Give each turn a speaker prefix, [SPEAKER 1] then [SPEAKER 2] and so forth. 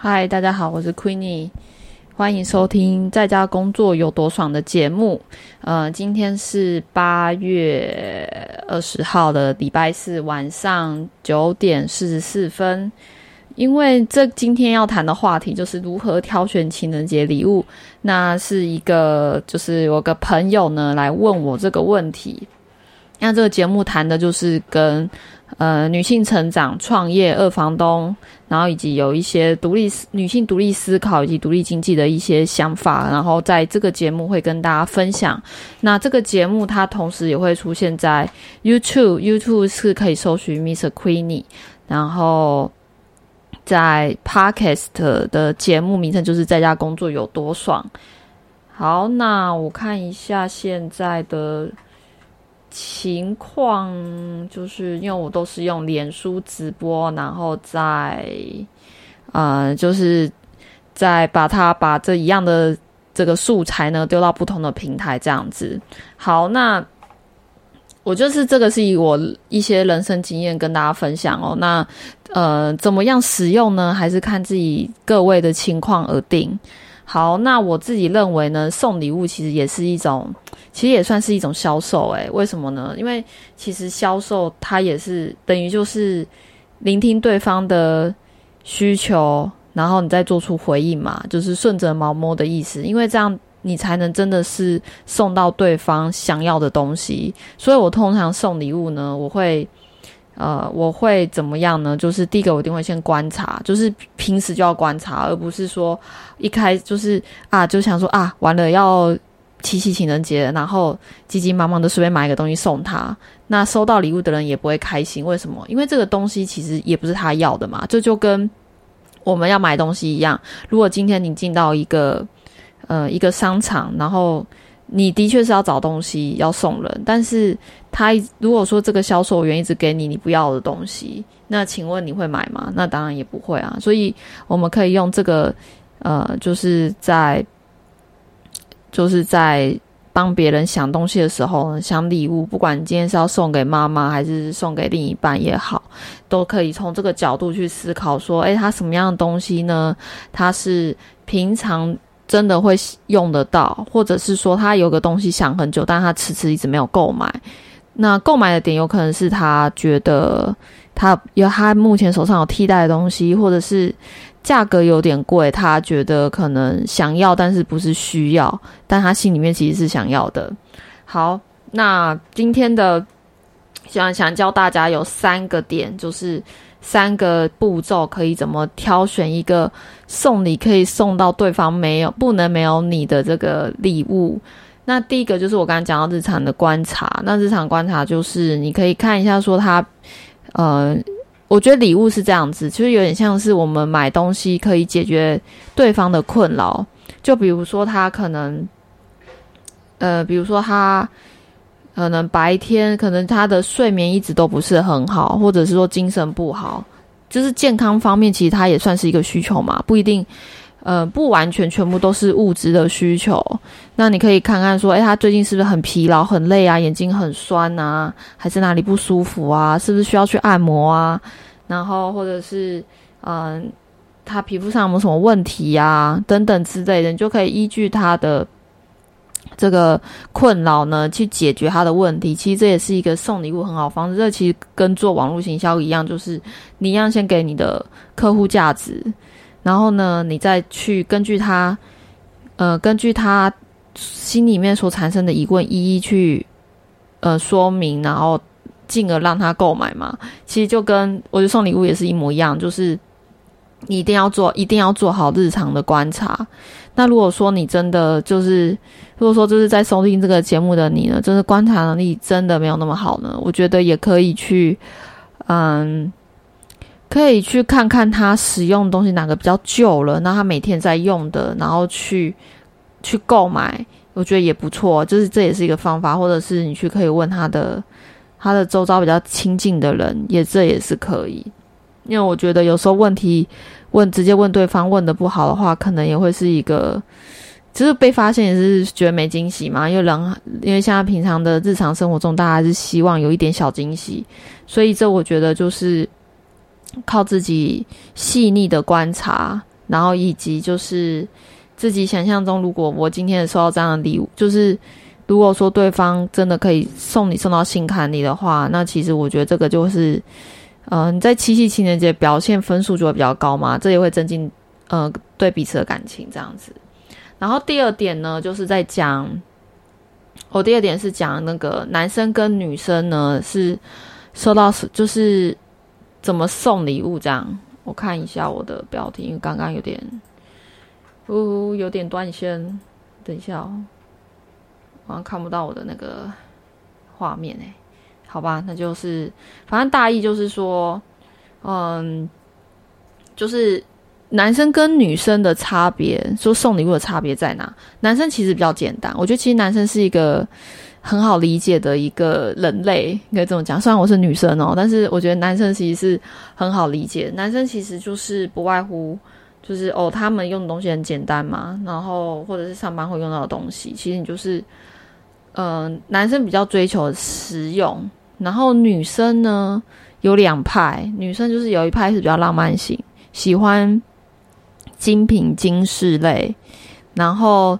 [SPEAKER 1] 嗨，大家好，我是 Queenie，欢迎收听在家工作有多爽的节目。呃，今天是八月二十号的礼拜四晚上九点四十四分。因为这今天要谈的话题就是如何挑选情人节礼物，那是一个就是有个朋友呢来问我这个问题。那这个节目谈的就是跟呃女性成长、创业、二房东，然后以及有一些独立思女性独立思考以及独立经济的一些想法，然后在这个节目会跟大家分享。那这个节目它同时也会出现在 YouTube，YouTube 是可以搜寻 Miss Queenie，然后。在 Podcast 的节目名称就是在家工作有多爽。好，那我看一下现在的情况，就是因为我都是用脸书直播，然后再呃，就是再把它把这一样的这个素材呢丢到不同的平台这样子。好，那。我就是这个是以我一些人生经验跟大家分享哦。那呃，怎么样使用呢？还是看自己各位的情况而定。好，那我自己认为呢，送礼物其实也是一种，其实也算是一种销售。诶，为什么呢？因为其实销售它也是等于就是聆听对方的需求，然后你再做出回应嘛，就是顺着毛摸的意思。因为这样。你才能真的是送到对方想要的东西，所以我通常送礼物呢，我会，呃，我会怎么样呢？就是第一个，我一定会先观察，就是平时就要观察，而不是说一开就是啊，就想说啊，完了要七夕情人节，然后急急忙忙的随便买一个东西送他，那收到礼物的人也不会开心。为什么？因为这个东西其实也不是他要的嘛，这就跟我们要买东西一样。如果今天你进到一个呃，一个商场，然后你的确是要找东西要送人，但是他如果说这个销售员一直给你你不要的东西，那请问你会买吗？那当然也不会啊。所以我们可以用这个，呃，就是在就是在帮别人想东西的时候，想礼物，不管你今天是要送给妈妈还是送给另一半也好，都可以从这个角度去思考，说，诶，他什么样的东西呢？他是平常。真的会用得到，或者是说他有个东西想很久，但他迟迟一直没有购买。那购买的点有可能是他觉得他有他目前手上有替代的东西，或者是价格有点贵，他觉得可能想要，但是不是需要，但他心里面其实是想要的。好，那今天的想想教大家有三个点，就是。三个步骤可以怎么挑选一个送礼可以送到对方没有不能没有你的这个礼物？那第一个就是我刚刚讲到日常的观察。那日常观察就是你可以看一下说他，呃，我觉得礼物是这样子，其实有点像是我们买东西可以解决对方的困扰。就比如说他可能，呃，比如说他。可能白天可能他的睡眠一直都不是很好，或者是说精神不好，就是健康方面其实他也算是一个需求嘛，不一定，呃，不完全全部都是物质的需求。那你可以看看说，诶，他最近是不是很疲劳、很累啊？眼睛很酸啊？还是哪里不舒服啊？是不是需要去按摩啊？然后或者是，嗯，他皮肤上有没有什么问题呀？等等之类的，你就可以依据他的。这个困扰呢，去解决他的问题，其实这也是一个送礼物很好方式。这其实跟做网络行销一样，就是你一样先给你的客户价值，然后呢，你再去根据他，呃，根据他心里面所产生的疑问，一一去呃说明，然后进而让他购买嘛。其实就跟我觉得送礼物也是一模一样，就是你一定要做，一定要做好日常的观察。那如果说你真的就是，如果说就是在收听这个节目的你呢，就是观察能力真的没有那么好呢，我觉得也可以去，嗯，可以去看看他使用的东西哪个比较旧了，那他每天在用的，然后去去购买，我觉得也不错，就是这也是一个方法，或者是你去可以问他的他的周遭比较亲近的人，也这也是可以，因为我觉得有时候问题。问直接问对方问的不好的话，可能也会是一个，其实被发现也是觉得没惊喜嘛。因为人，因为现在平常的日常生活中，大家还是希望有一点小惊喜，所以这我觉得就是靠自己细腻的观察，然后以及就是自己想象中，如果我今天收到这样的礼物，就是如果说对方真的可以送你送到心坎里的话，那其实我觉得这个就是，呃，你在七夕情人节表现分数就会比较高嘛，这也会增进呃对彼此的感情这样子。然后第二点呢，就是在讲，我第二点是讲那个男生跟女生呢是收到就是怎么送礼物这样。我看一下我的标题，因为刚刚有点，呜，有点断线。等一下哦，好像看不到我的那个画面哎。好吧，那就是反正大意就是说，嗯，就是男生跟女生的差别，说送礼物的差别在哪？男生其实比较简单，我觉得其实男生是一个。很好理解的一个人类，应该这么讲。虽然我是女生哦，但是我觉得男生其实是很好理解。男生其实就是不外乎就是哦，他们用的东西很简单嘛，然后或者是上班会用到的东西，其实你就是，嗯，男生比较追求实用，然后女生呢有两派，女生就是有一派是比较浪漫型，喜欢精品精饰类，然后